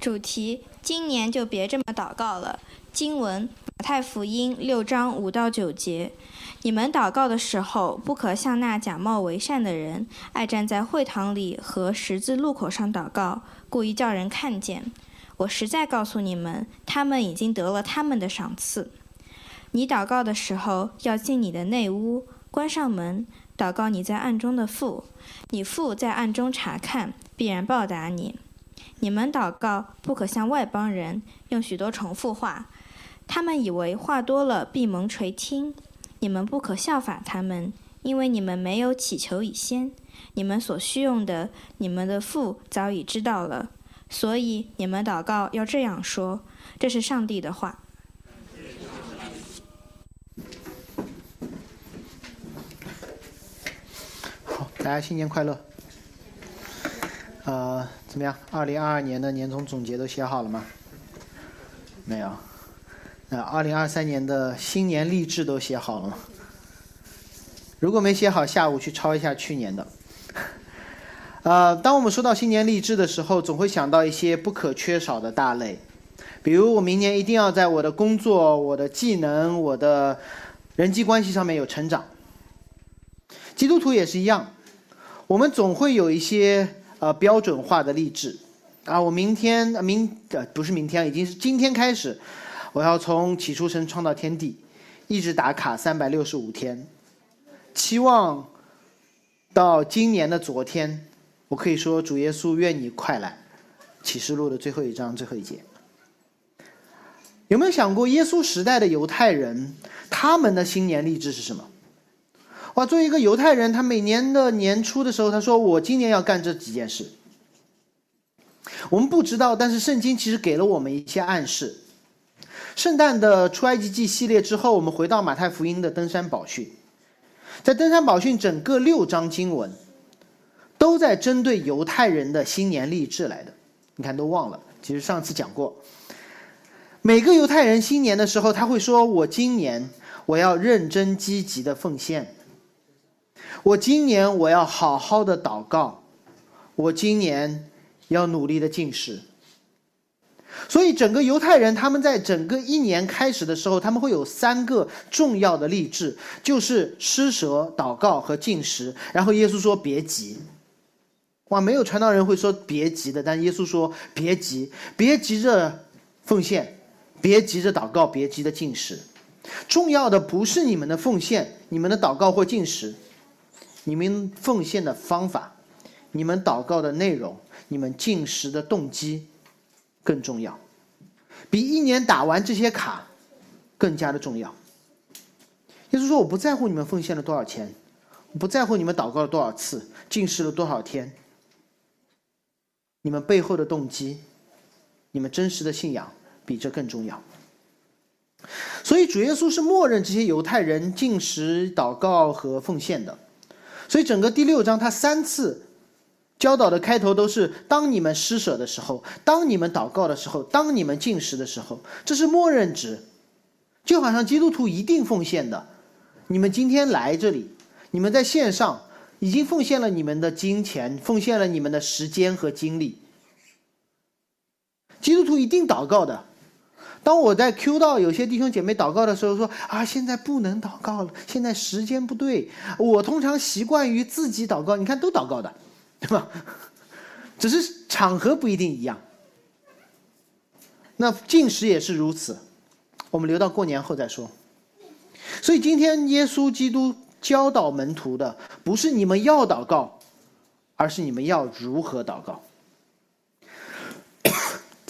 主题：今年就别这么祷告了。经文：马太福音六章五到九节。你们祷告的时候，不可像那假冒为善的人，爱站在会堂里和十字路口上祷告，故意叫人看见。我实在告诉你们，他们已经得了他们的赏赐。你祷告的时候，要进你的内屋，关上门，祷告你在暗中的父。你父在暗中查看，必然报答你。你们祷告，不可像外邦人，用许多重复话。他们以为话多了必蒙垂听。你们不可效法他们，因为你们没有祈求以先。你们所需用的，你们的父早已知道了。所以你们祷告要这样说：这是上帝的话。好，大家新年快乐。呃，怎么样？二零二二年的年终总结都写好了吗？没有。那二零二三年的新年励志都写好了吗？如果没写好，下午去抄一下去年的。呃，当我们说到新年励志的时候，总会想到一些不可缺少的大类，比如我明年一定要在我的工作、我的技能、我的人际关系上面有成长。基督徒也是一样，我们总会有一些呃标准化的励志啊，我明天明呃不是明天，已经是今天开始，我要从起初神创造天地，一直打卡三百六十五天，期望到今年的昨天。我可以说，主耶稣愿你快来。启示录的最后一章最后一节，有没有想过，耶稣时代的犹太人，他们的新年励志是什么？哇，作为一个犹太人，他每年的年初的时候，他说：“我今年要干这几件事。”我们不知道，但是圣经其实给了我们一些暗示。圣诞的出埃及记系列之后，我们回到马太福音的登山宝训，在登山宝训整个六章经文。都在针对犹太人的新年励志来的，你看都忘了。其实上次讲过，每个犹太人新年的时候，他会说：“我今年我要认真积极的奉献，我今年我要好好的祷告，我今年要努力的进食。”所以整个犹太人他们在整个一年开始的时候，他们会有三个重要的励志，就是施舍、祷告和进食。然后耶稣说：“别急。”哇，没有传道人会说别急的，但耶稣说别急，别急着奉献，别急着祷告，别急着进食。重要的不是你们的奉献，你们的祷告或进食，你们奉献的方法，你们祷告的内容，你们进食的动机更重要，比一年打完这些卡更加的重要。耶稣说：“我不在乎你们奉献了多少钱，我不在乎你们祷告了多少次，进食了多少天。”你们背后的动机，你们真实的信仰比这更重要。所以主耶稣是默认这些犹太人进食、祷告和奉献的。所以整个第六章他三次教导的开头都是：当你们施舍的时候，当你们祷告的时候，当你们进食的时候，这是默认值。就好像基督徒一定奉献的。你们今天来这里，你们在线上。已经奉献了你们的金钱，奉献了你们的时间和精力。基督徒一定祷告的。当我在 Q 到有些弟兄姐妹祷告的时候，说啊，现在不能祷告了，现在时间不对。我通常习惯于自己祷告，你看都祷告的，对吧？只是场合不一定一样。那进食也是如此，我们留到过年后再说。所以今天耶稣基督。教导门徒的不是你们要祷告，而是你们要如何祷告。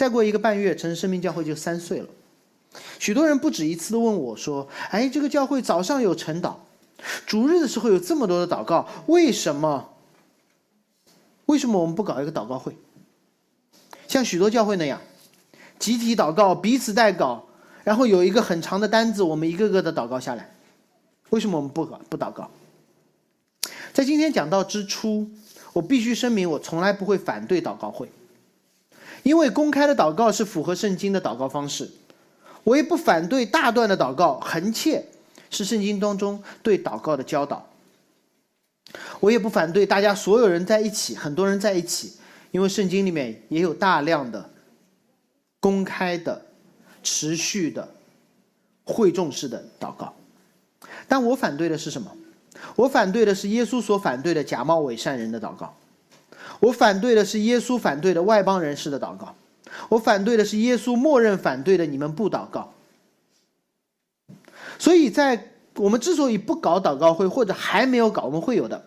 再过一个半月，城市生命教会就三岁了。许多人不止一次的问我说：“哎，这个教会早上有晨祷，主日的时候有这么多的祷告，为什么？为什么我们不搞一个祷告会？像许多教会那样，集体祷告，彼此代祷，然后有一个很长的单子，我们一个个的祷告下来。”为什么我们不搞不祷告？在今天讲到之初，我必须声明，我从来不会反对祷告会，因为公开的祷告是符合圣经的祷告方式。我也不反对大段的祷告，横切是圣经当中对祷告的教导。我也不反对大家所有人在一起，很多人在一起，因为圣经里面也有大量的公开的、持续的、会众式的祷告。但我反对的是什么？我反对的是耶稣所反对的假冒伪善人的祷告。我反对的是耶稣反对的外邦人士的祷告。我反对的是耶稣默认反对的你们不祷告。所以在我们之所以不搞祷告会，或者还没有搞，我们会有的。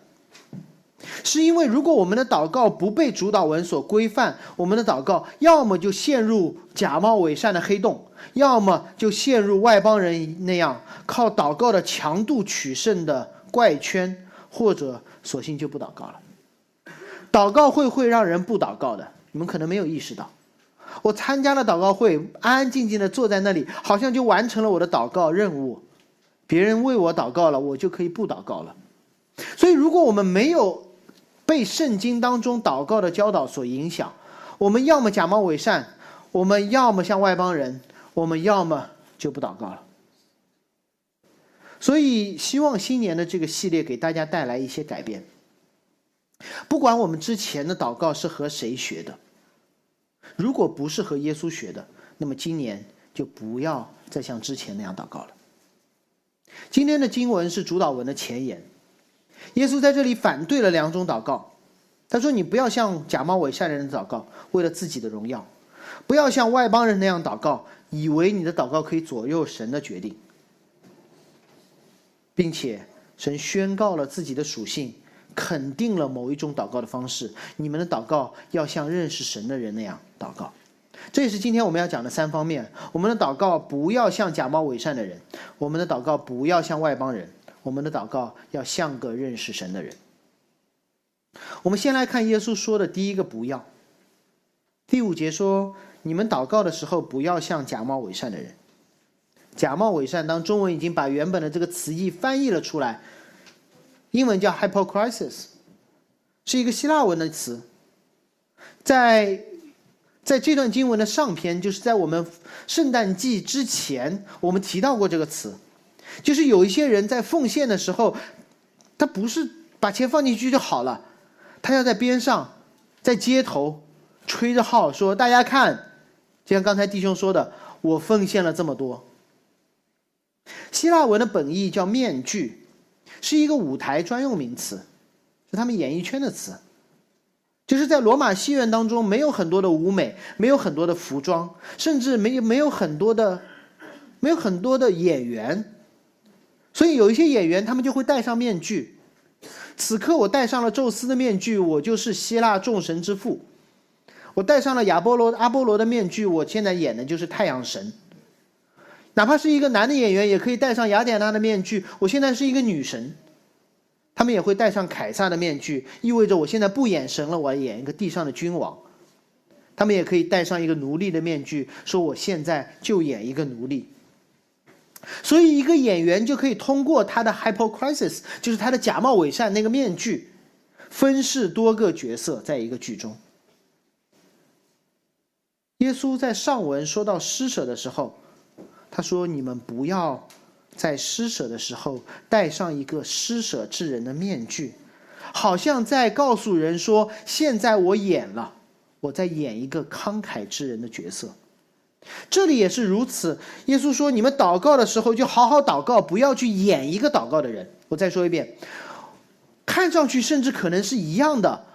是因为如果我们的祷告不被主导文所规范，我们的祷告要么就陷入假冒伪善的黑洞，要么就陷入外邦人那样靠祷告的强度取胜的怪圈，或者索性就不祷告了。祷告会会让人不祷告的，你们可能没有意识到。我参加了祷告会，安安静静的坐在那里，好像就完成了我的祷告任务。别人为我祷告了，我就可以不祷告了。所以，如果我们没有被圣经当中祷告的教导所影响，我们要么假冒伪善，我们要么像外邦人，我们要么就不祷告了。所以，希望新年的这个系列给大家带来一些改变。不管我们之前的祷告是和谁学的，如果不是和耶稣学的，那么今年就不要再像之前那样祷告了。今天的经文是主导文的前言。耶稣在这里反对了两种祷告，他说：“你不要像假冒伪善人的祷告，为了自己的荣耀；不要像外邦人那样祷告，以为你的祷告可以左右神的决定，并且神宣告了自己的属性，肯定了某一种祷告的方式。你们的祷告要像认识神的人那样祷告。这也是今天我们要讲的三方面：我们的祷告不要像假冒伪善的人；我们的祷告不要像外邦人。”我们的祷告要像个认识神的人。我们先来看耶稣说的第一个“不要”。第五节说：“你们祷告的时候，不要像假冒伪善的人。”假冒伪善，当中文已经把原本的这个词义翻译了出来，英文叫 “hypocrisy”，是一个希腊文的词。在在这段经文的上篇，就是在我们圣诞季之前，我们提到过这个词。就是有一些人在奉献的时候，他不是把钱放进去就好了，他要在边上，在街头吹着号说：“大家看，就像刚才弟兄说的，我奉献了这么多。”希腊文的本意叫“面具”，是一个舞台专用名词，是他们演艺圈的词。就是在罗马戏院当中，没有很多的舞美，没有很多的服装，甚至没有没有很多的，没有很多的演员。所以有一些演员，他们就会戴上面具。此刻我戴上了宙斯的面具，我就是希腊众神之父；我戴上了亚波罗、阿波罗的面具，我现在演的就是太阳神。哪怕是一个男的演员，也可以戴上雅典娜的面具，我现在是一个女神。他们也会戴上凯撒的面具，意味着我现在不演神了，我要演一个地上的君王。他们也可以戴上一个奴隶的面具，说我现在就演一个奴隶。所以，一个演员就可以通过他的 hypocrisis，就是他的假冒伪善那个面具，分饰多个角色在一个剧中。耶稣在上文说到施舍的时候，他说：“你们不要在施舍的时候戴上一个施舍之人的面具，好像在告诉人说：现在我演了，我在演一个慷慨之人的角色。”这里也是如此。耶稣说：“你们祷告的时候，就好好祷告，不要去演一个祷告的人。”我再说一遍，看上去甚至可能是一样的。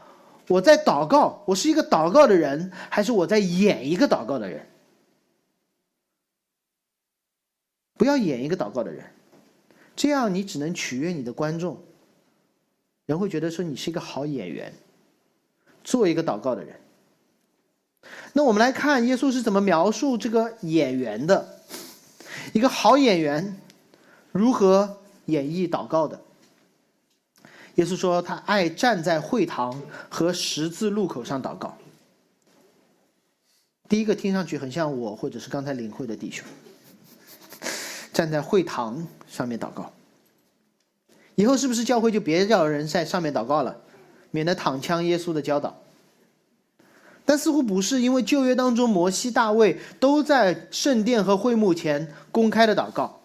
我在祷告，我是一个祷告的人，还是我在演一个祷告的人？不要演一个祷告的人，这样你只能取悦你的观众，人会觉得说你是一个好演员，做一个祷告的人。那我们来看耶稣是怎么描述这个演员的，一个好演员如何演绎祷告的。耶稣说他爱站在会堂和十字路口上祷告。第一个听上去很像我或者是刚才领会的弟兄，站在会堂上面祷告。以后是不是教会就别叫人在上面祷告了，免得躺枪耶稣的教导？但似乎不是，因为旧约当中，摩西、大卫都在圣殿和会幕前公开的祷告；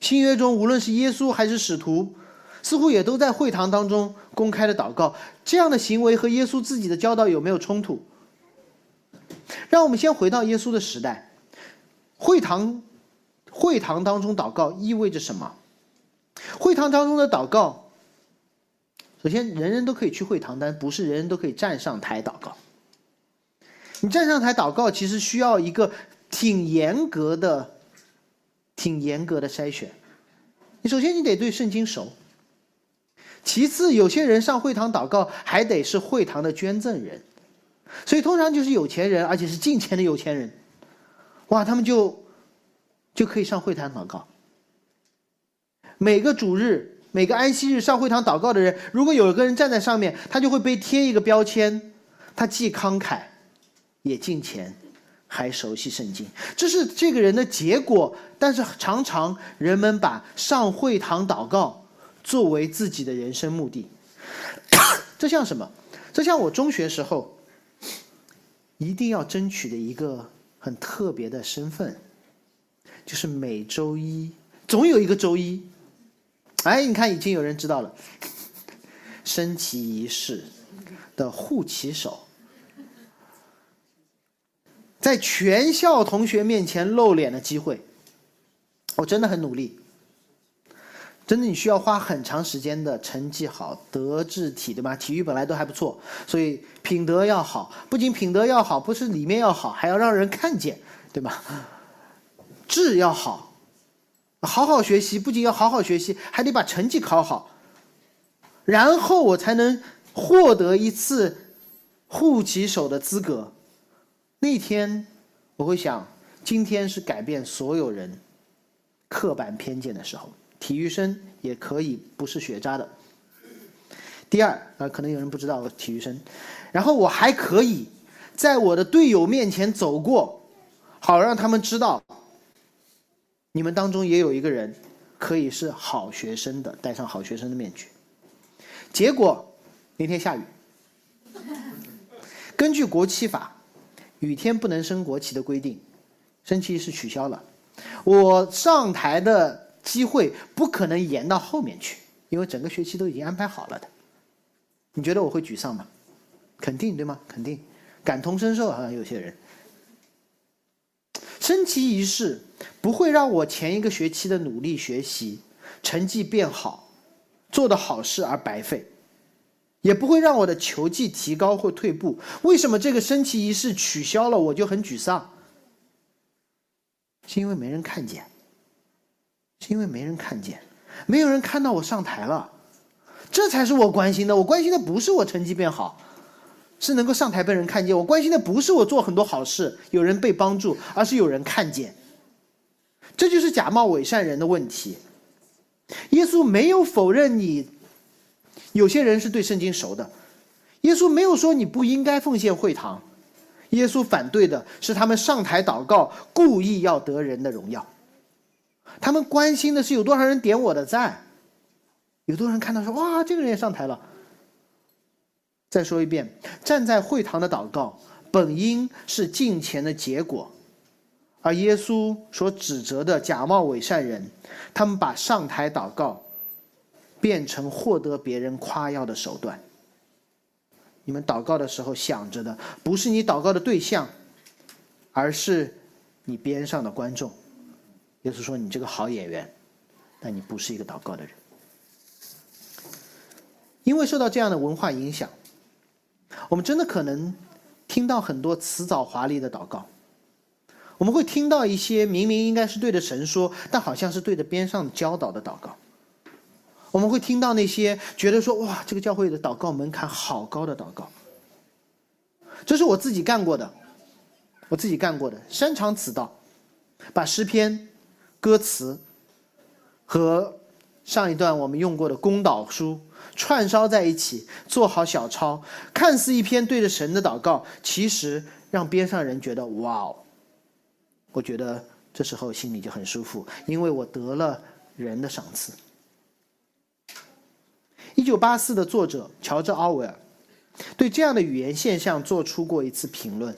新约中，无论是耶稣还是使徒，似乎也都在会堂当中公开的祷告。这样的行为和耶稣自己的教导有没有冲突？让我们先回到耶稣的时代，会堂，会堂当中祷告意味着什么？会堂当中的祷告，首先人人都可以去会堂，但不是人人都可以站上台祷告。你站上台祷告，其实需要一个挺严格的、挺严格的筛选。你首先你得对圣经熟，其次有些人上会堂祷告还得是会堂的捐赠人，所以通常就是有钱人，而且是进钱的有钱人，哇，他们就就可以上会堂祷告。每个主日、每个安息日上会堂祷告的人，如果有一个人站在上面，他就会被贴一个标签：他既慷慨。也敬虔，还熟悉圣经，这是这个人的结果。但是常常人们把上会堂祷告作为自己的人生目的，这像什么？这像我中学时候一定要争取的一个很特别的身份，就是每周一总有一个周一。哎，你看，已经有人知道了，升旗仪式的护旗手。在全校同学面前露脸的机会，我真的很努力。真的，你需要花很长时间的成绩好，德智体，对吧？体育本来都还不错，所以品德要好。不仅品德要好，不是里面要好，还要让人看见，对吧？智要好，好好学习，不仅要好好学习，还得把成绩考好，然后我才能获得一次护旗手的资格。那天，我会想，今天是改变所有人刻板偏见的时候。体育生也可以不是学渣的。第二，啊，可能有人不知道体育生，然后我还可以在我的队友面前走过，好让他们知道，你们当中也有一个人可以是好学生的，戴上好学生的面具。结果那天下雨，根据国旗法。雨天不能升国旗的规定，升旗是取消了。我上台的机会不可能延到后面去，因为整个学期都已经安排好了的。你觉得我会沮丧吗？肯定对吗？肯定，感同身受好像有些人。升旗仪式不会让我前一个学期的努力学习、成绩变好、做的好事而白费。也不会让我的球技提高或退步。为什么这个升旗仪式取消了，我就很沮丧？是因为没人看见，是因为没人看见，没有人看到我上台了，这才是我关心的。我关心的不是我成绩变好，是能够上台被人看见。我关心的不是我做很多好事，有人被帮助，而是有人看见。这就是假冒伪善人的问题。耶稣没有否认你。有些人是对圣经熟的，耶稣没有说你不应该奉献会堂，耶稣反对的是他们上台祷告，故意要得人的荣耀。他们关心的是有多少人点我的赞，有多少人看到说哇，这个人也上台了。再说一遍，站在会堂的祷告本应是敬虔的结果，而耶稣所指责的假冒伪善人，他们把上台祷告。变成获得别人夸耀的手段。你们祷告的时候想着的不是你祷告的对象，而是你边上的观众。耶稣说：“你这个好演员，但你不是一个祷告的人。”因为受到这样的文化影响，我们真的可能听到很多辞藻华丽的祷告。我们会听到一些明明应该是对着神说，但好像是对着边上教导的祷告。我们会听到那些觉得说哇，这个教会的祷告门槛好高的祷告，这是我自己干过的，我自己干过的，擅长此道，把诗篇歌词和上一段我们用过的公祷书串烧在一起，做好小抄，看似一篇对着神的祷告，其实让边上人觉得哇哦，我觉得这时候心里就很舒服，因为我得了人的赏赐。一九八四的作者乔治·奥威尔对这样的语言现象做出过一次评论，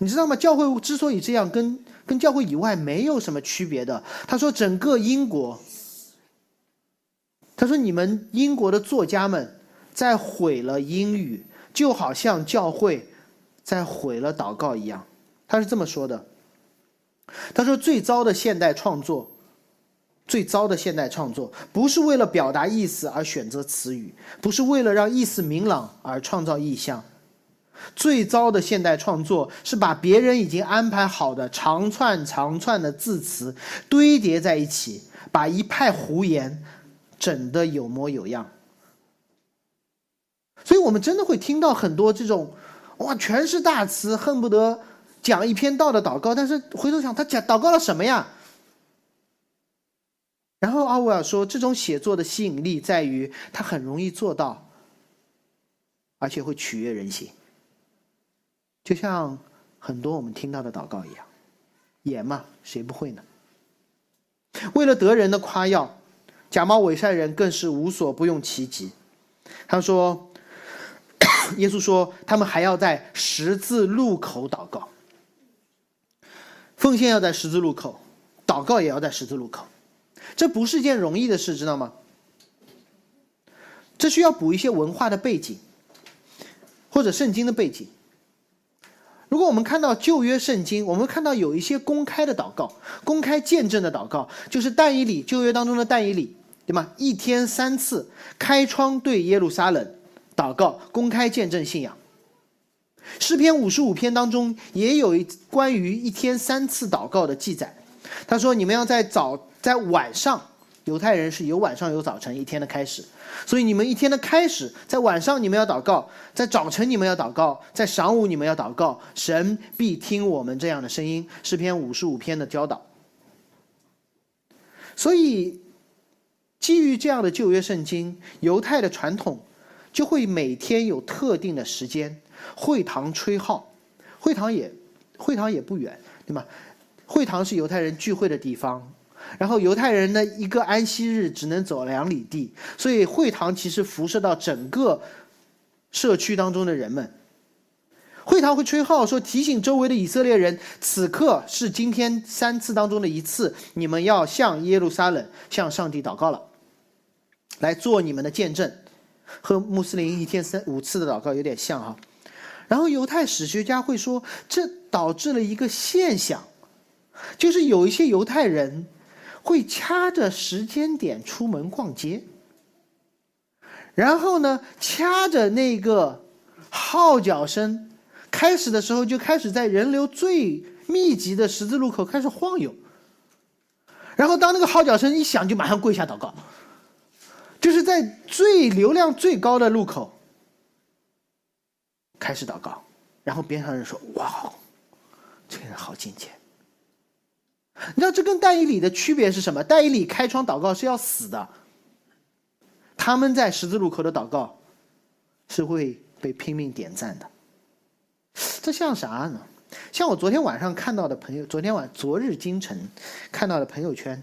你知道吗？教会之所以这样，跟跟教会以外没有什么区别的。他说，整个英国，他说你们英国的作家们在毁了英语，就好像教会在毁了祷告一样。他是这么说的：“他说最糟的现代创作，最糟的现代创作，不是为了表达意思而选择词语，不是为了让意思明朗而创造意象。最糟的现代创作是把别人已经安排好的长串长串的字词堆叠在一起，把一派胡言整的有模有样。所以我们真的会听到很多这种，哇，全是大词，恨不得。”讲一篇道的祷告，但是回头想，他讲祷告了什么呀？然后奥威尔说，这种写作的吸引力在于他很容易做到，而且会取悦人心，就像很多我们听到的祷告一样，演嘛，谁不会呢？为了得人的夸耀，假冒伪善人更是无所不用其极。他说，耶稣说，他们还要在十字路口祷告。奉献要在十字路口，祷告也要在十字路口，这不是件容易的事，知道吗？这需要补一些文化的背景，或者圣经的背景。如果我们看到旧约圣经，我们看到有一些公开的祷告、公开见证的祷告，就是但以理旧约当中的但以理，对吗？一天三次开窗对耶路撒冷祷告，公开见证信仰。诗篇五十五篇当中也有一关于一天三次祷告的记载。他说：“你们要在早在晚上，犹太人是有晚上有早晨一天的开始，所以你们一天的开始在晚上你们要祷告，在早晨你们要祷告，在晌午你们要祷告，神必听我们这样的声音。”诗篇五十五篇的教导。所以，基于这样的旧约圣经，犹太的传统就会每天有特定的时间。会堂吹号，会堂也，会堂也不远，对吗？会堂是犹太人聚会的地方，然后犹太人的一个安息日只能走两里地，所以会堂其实辐射到整个社区当中的人们。会堂会吹号，说提醒周围的以色列人，此刻是今天三次当中的一次，你们要向耶路撒冷、向上帝祷告了，来做你们的见证，和穆斯林一天三五次的祷告有点像哈。然后犹太史学家会说，这导致了一个现象，就是有一些犹太人会掐着时间点出门逛街，然后呢，掐着那个号角声，开始的时候就开始在人流最密集的十字路口开始晃悠，然后当那个号角声一响，就马上跪下祷告，在最流量最高的路口。开始祷告，然后边上人说：“哇，这个人好境界。”你知道这跟戴以礼的区别是什么？戴以礼开窗祷告是要死的，他们在十字路口的祷告是会被拼命点赞的。这像啥呢？像我昨天晚上看到的朋友，昨天晚昨日今晨看到的朋友圈，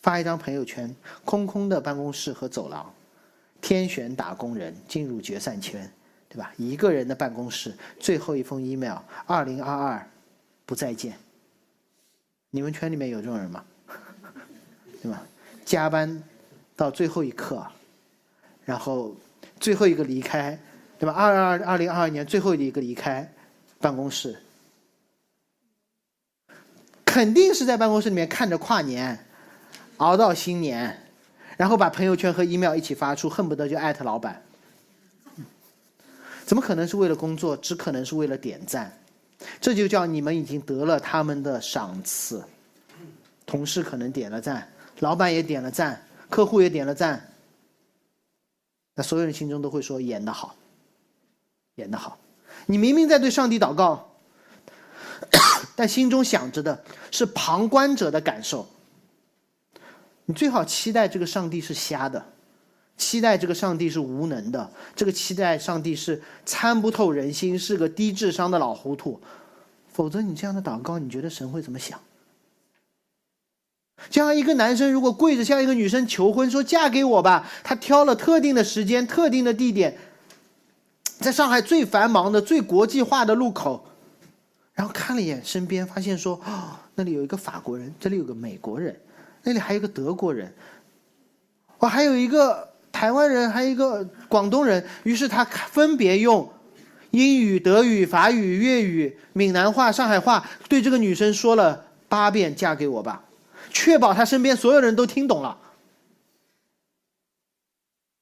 发一张朋友圈，空空的办公室和走廊，天选打工人进入决赛圈。对吧？一个人的办公室，最后一封 email，二零二二，不再见。你们圈里面有这种人吗？对吧？加班到最后一刻，然后最后一个离开，对吧？二二二零二二年最后一个离开办公室，肯定是在办公室里面看着跨年，熬到新年，然后把朋友圈和 email 一起发出，恨不得就艾特老板。怎么可能是为了工作？只可能是为了点赞，这就叫你们已经得了他们的赏赐。同事可能点了赞，老板也点了赞，客户也点了赞，那所有人心中都会说演得好，演得好。你明明在对上帝祷告，但心中想着的是旁观者的感受。你最好期待这个上帝是瞎的。期待这个上帝是无能的，这个期待上帝是参不透人心，是个低智商的老糊涂。否则，你这样的祷告，你觉得神会怎么想？就像一个男生如果跪着向一个女生求婚，说嫁给我吧，他挑了特定的时间、特定的地点，在上海最繁忙的、最国际化的路口，然后看了一眼身边，发现说，哦，那里有一个法国人，这里有个美国人，那里还有个德国人，我还有一个。台湾人还有一个广东人，于是他分别用英语、德语、法语、粤语、闽南话、上海话，对这个女生说了八遍“嫁给我吧”，确保她身边所有人都听懂了。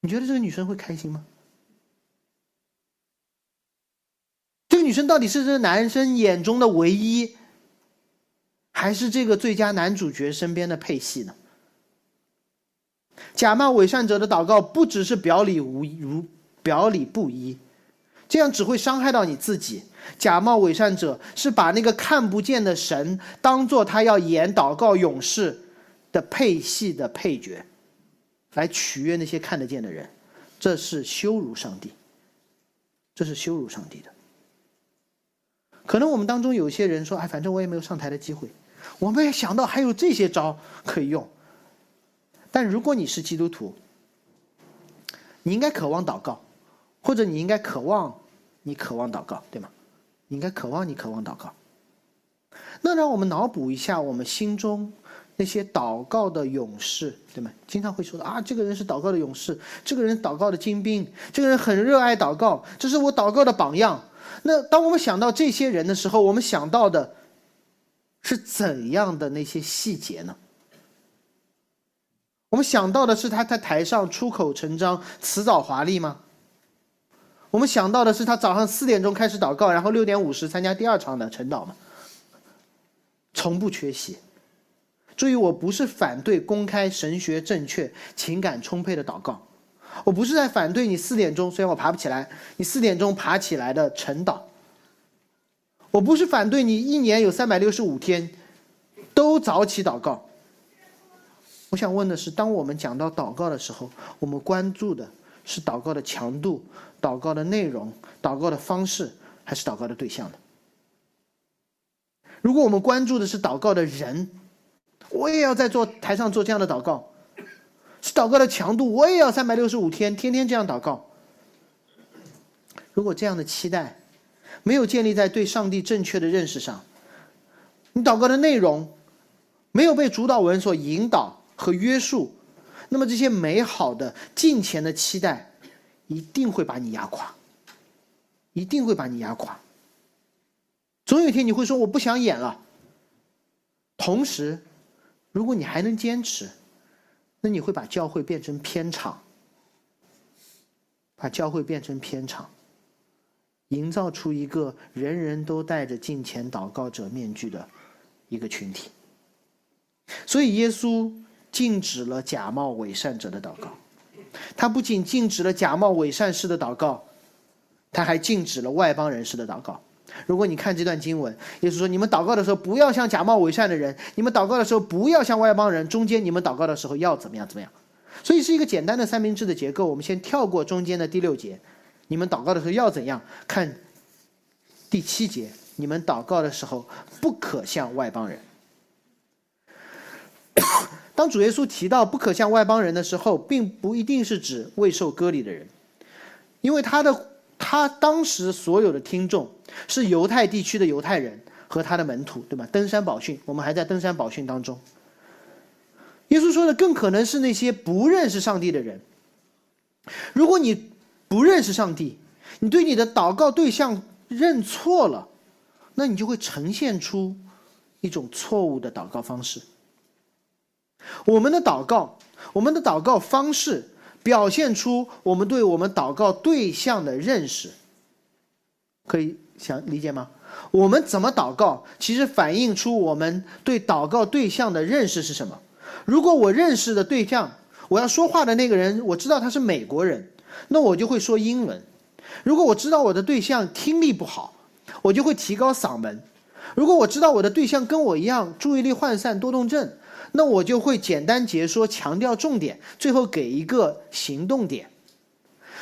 你觉得这个女生会开心吗？这个女生到底是这个男生眼中的唯一，还是这个最佳男主角身边的配戏呢？假冒伪善者的祷告不只是表里无如表里不一，这样只会伤害到你自己。假冒伪善者是把那个看不见的神当做他要演祷告勇士的配戏的配角，来取悦那些看得见的人，这是羞辱上帝，这是羞辱上帝的。可能我们当中有些人说：“哎，反正我也没有上台的机会。”我们也想到还有这些招可以用。但如果你是基督徒，你应该渴望祷告，或者你应该渴望你渴望祷告，对吗？你应该渴望你渴望祷告。那让我们脑补一下我们心中那些祷告的勇士，对吗？经常会说的啊，这个人是祷告的勇士，这个人祷告的精兵，这个人很热爱祷告，这是我祷告的榜样。那当我们想到这些人的时候，我们想到的是怎样的那些细节呢？我们想到的是他在台上出口成章、辞藻华丽吗？我们想到的是他早上四点钟开始祷告，然后六点五十参加第二场的晨祷吗？从不缺席。注意，我不是反对公开神学正确、情感充沛的祷告，我不是在反对你四点钟，虽然我爬不起来，你四点钟爬起来的晨祷。我不是反对你一年有三百六十五天都早起祷告。我想问的是，当我们讲到祷告的时候，我们关注的是祷告的强度、祷告的内容、祷告的方式，还是祷告的对象呢？如果我们关注的是祷告的人，我也要在做台上做这样的祷告；是祷告的强度，我也要三百六十五天天天这样祷告。如果这样的期待没有建立在对上帝正确的认识上，你祷告的内容没有被主导文所引导。和约束，那么这些美好的金钱的期待，一定会把你压垮，一定会把你压垮。总有一天你会说我不想演了。同时，如果你还能坚持，那你会把教会变成片场，把教会变成片场，营造出一个人人都戴着金钱祷告者面具的一个群体。所以耶稣。禁止了假冒伪善者的祷告，他不仅禁止了假冒伪善式的祷告，他还禁止了外邦人士的祷告。如果你看这段经文，也就是说，你们祷告的时候不要像假冒伪善的人，你们祷告的时候不要像外邦人。中间你们祷告的时候要怎么样？怎么样？所以是一个简单的三明治的结构。我们先跳过中间的第六节，你们祷告的时候要怎样？看第七节，你们祷告的时候不可向外邦人。当主耶稣提到不可向外邦人的时候，并不一定是指未受割礼的人，因为他的他当时所有的听众是犹太地区的犹太人和他的门徒，对吧？登山宝训，我们还在登山宝训当中。耶稣说的更可能是那些不认识上帝的人。如果你不认识上帝，你对你的祷告对象认错了，那你就会呈现出一种错误的祷告方式。我们的祷告，我们的祷告方式，表现出我们对我们祷告对象的认识，可以想理解吗？我们怎么祷告，其实反映出我们对祷告对象的认识是什么。如果我认识的对象，我要说话的那个人，我知道他是美国人，那我就会说英文；如果我知道我的对象听力不好，我就会提高嗓门；如果我知道我的对象跟我一样注意力涣散、多动症。那我就会简单解说，强调重点，最后给一个行动点。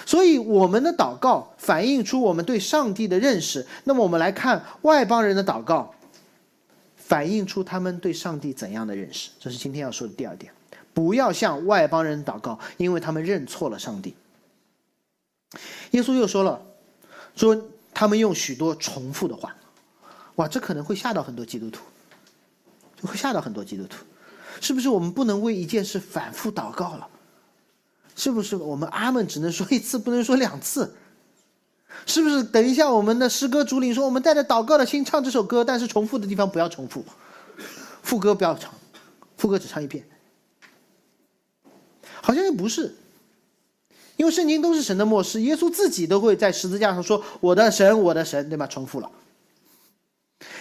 所以我们的祷告反映出我们对上帝的认识。那么我们来看外邦人的祷告，反映出他们对上帝怎样的认识。这是今天要说的第二点：不要向外邦人祷告，因为他们认错了上帝。耶稣又说了，说他们用许多重复的话，哇，这可能会吓到很多基督徒，就会吓到很多基督徒。是不是我们不能为一件事反复祷告了？是不是我们阿门只能说一次，不能说两次？是不是？等一下，我们的诗歌主领说，我们带着祷告的心唱这首歌，但是重复的地方不要重复，副歌不要唱，副歌只唱一遍。好像又不是，因为圣经都是神的末世，耶稣自己都会在十字架上说：“我的神，我的神”，对吧？重复了。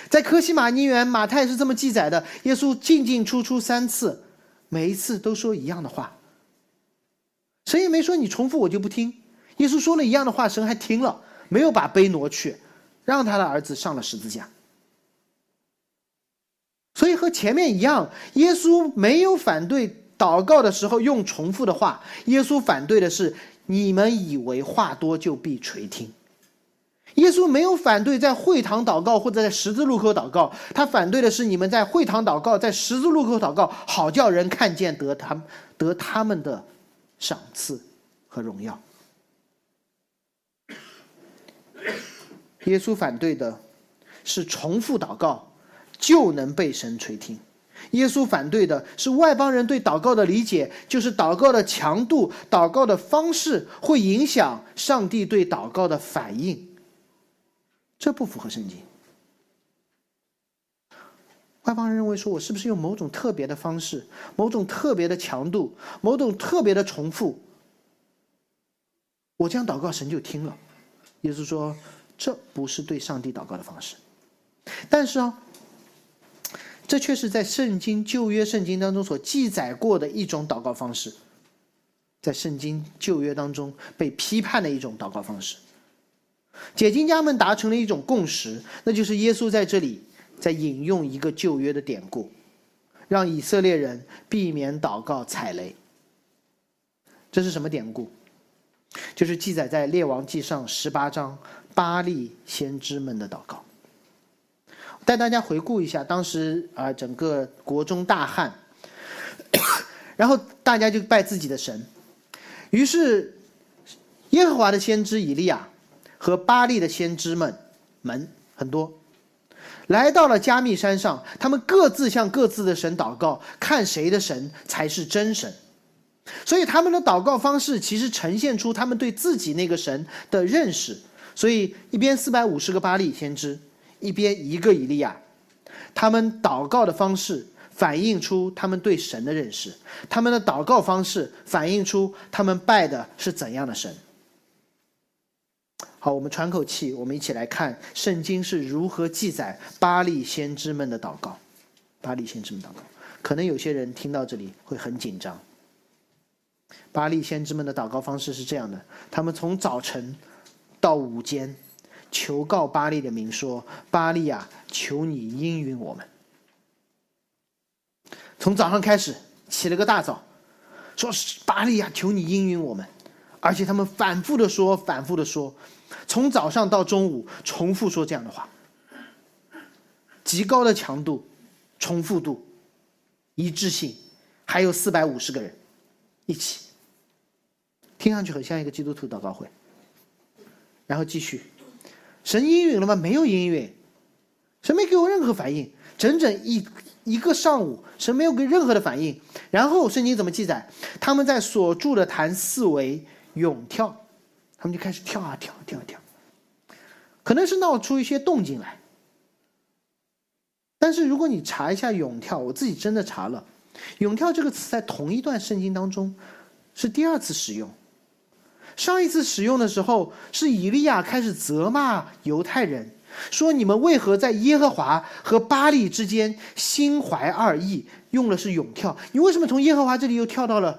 在科西玛尼园，马太是这么记载的：耶稣进进出出三次，每一次都说一样的话。神也没说你重复我就不听，耶稣说了一样的话，神还听了，没有把杯挪去，让他的儿子上了十字架。所以和前面一样，耶稣没有反对祷告的时候用重复的话，耶稣反对的是你们以为话多就必垂听。耶稣没有反对在会堂祷告或者在十字路口祷告，他反对的是你们在会堂祷告，在十字路口祷告，好叫人看见得他得他们的赏赐和荣耀。耶稣反对的是重复祷告就能被神垂听，耶稣反对的是外邦人对祷告的理解，就是祷告的强度、祷告的方式会影响上帝对祷告的反应。这不符合圣经。外邦人认为说，我是不是用某种特别的方式、某种特别的强度、某种特别的重复，我这样祷告，神就听了？耶稣说，这不是对上帝祷告的方式。但是啊，这却是在圣经旧约圣经当中所记载过的一种祷告方式，在圣经旧约当中被批判的一种祷告方式。解经家们达成了一种共识，那就是耶稣在这里在引用一个旧约的典故，让以色列人避免祷告踩雷。这是什么典故？就是记载在列王记上十八章巴利先知们的祷告。带大家回顾一下，当时啊整个国中大旱，然后大家就拜自己的神，于是耶和华的先知以利亚。和巴利的先知们们很多，来到了加密山上，他们各自向各自的神祷告，看谁的神才是真神。所以他们的祷告方式其实呈现出他们对自己那个神的认识。所以一边四百五十个巴利先知，一边一个以利亚，他们祷告的方式反映出他们对神的认识，他们的祷告方式反映出他们拜的是怎样的神。好，我们喘口气，我们一起来看圣经是如何记载巴利先知们的祷告。巴利先知们祷告，可能有些人听到这里会很紧张。巴利先知们的祷告方式是这样的：他们从早晨到午间，求告巴利的名，说：“巴利啊，求你应允我们。”从早上开始起了个大早，说：“巴利啊，求你应允我们。”而且他们反复的说，反复的说。从早上到中午，重复说这样的话，极高的强度、重复度、一致性，还有四百五十个人一起，听上去很像一个基督徒祷告会。然后继续，神应允了吗？没有应允，神没给我任何反应，整整一一个上午，神没有给任何的反应。然后圣经怎么记载？他们在所住的坛四围咏跳。他们就开始跳啊跳跳啊跳，可能是闹出一些动静来。但是如果你查一下“咏跳”，我自己真的查了，“咏跳”这个词在同一段圣经当中是第二次使用。上一次使用的时候是以利亚开始责骂犹太人，说你们为何在耶和华和巴利之间心怀二意？用的是“咏跳”，你为什么从耶和华这里又跳到了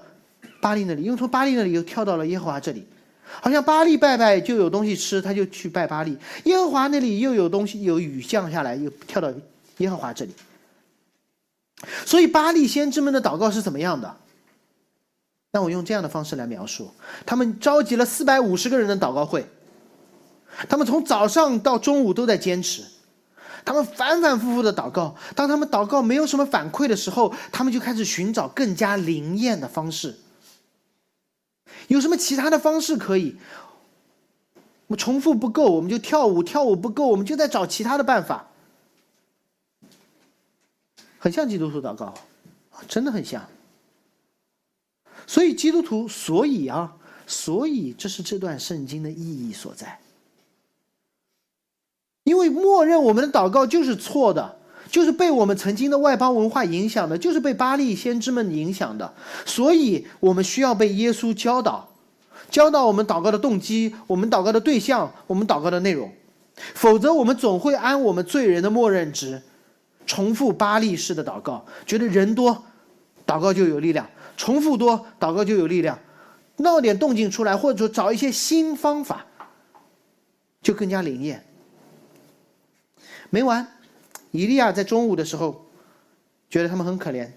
巴利那里？又从巴利那里又跳到了耶和华这里？好像巴利拜拜就有东西吃，他就去拜巴利。耶和华那里又有东西，有雨降下来，又跳到耶和华这里。所以巴利先知们的祷告是怎么样的？那我用这样的方式来描述：他们召集了四百五十个人的祷告会，他们从早上到中午都在坚持，他们反反复复的祷告。当他们祷告没有什么反馈的时候，他们就开始寻找更加灵验的方式。有什么其他的方式可以？我重复不够，我们就跳舞；跳舞不够，我们就在找其他的办法。很像基督徒祷告，真的很像。所以基督徒，所以啊，所以这是这段圣经的意义所在。因为默认我们的祷告就是错的，就是被我们曾经的外邦文化影响的，就是被巴利先知们影响的。所以，我们需要被耶稣教导，教导我们祷告的动机，我们祷告的对象，我们祷告的内容。否则，我们总会按我们罪人的默认值，重复巴利式的祷告，觉得人多，祷告就有力量；重复多，祷告就有力量。闹点动静出来，或者说找一些新方法，就更加灵验。没完，以利亚在中午的时候，觉得他们很可怜，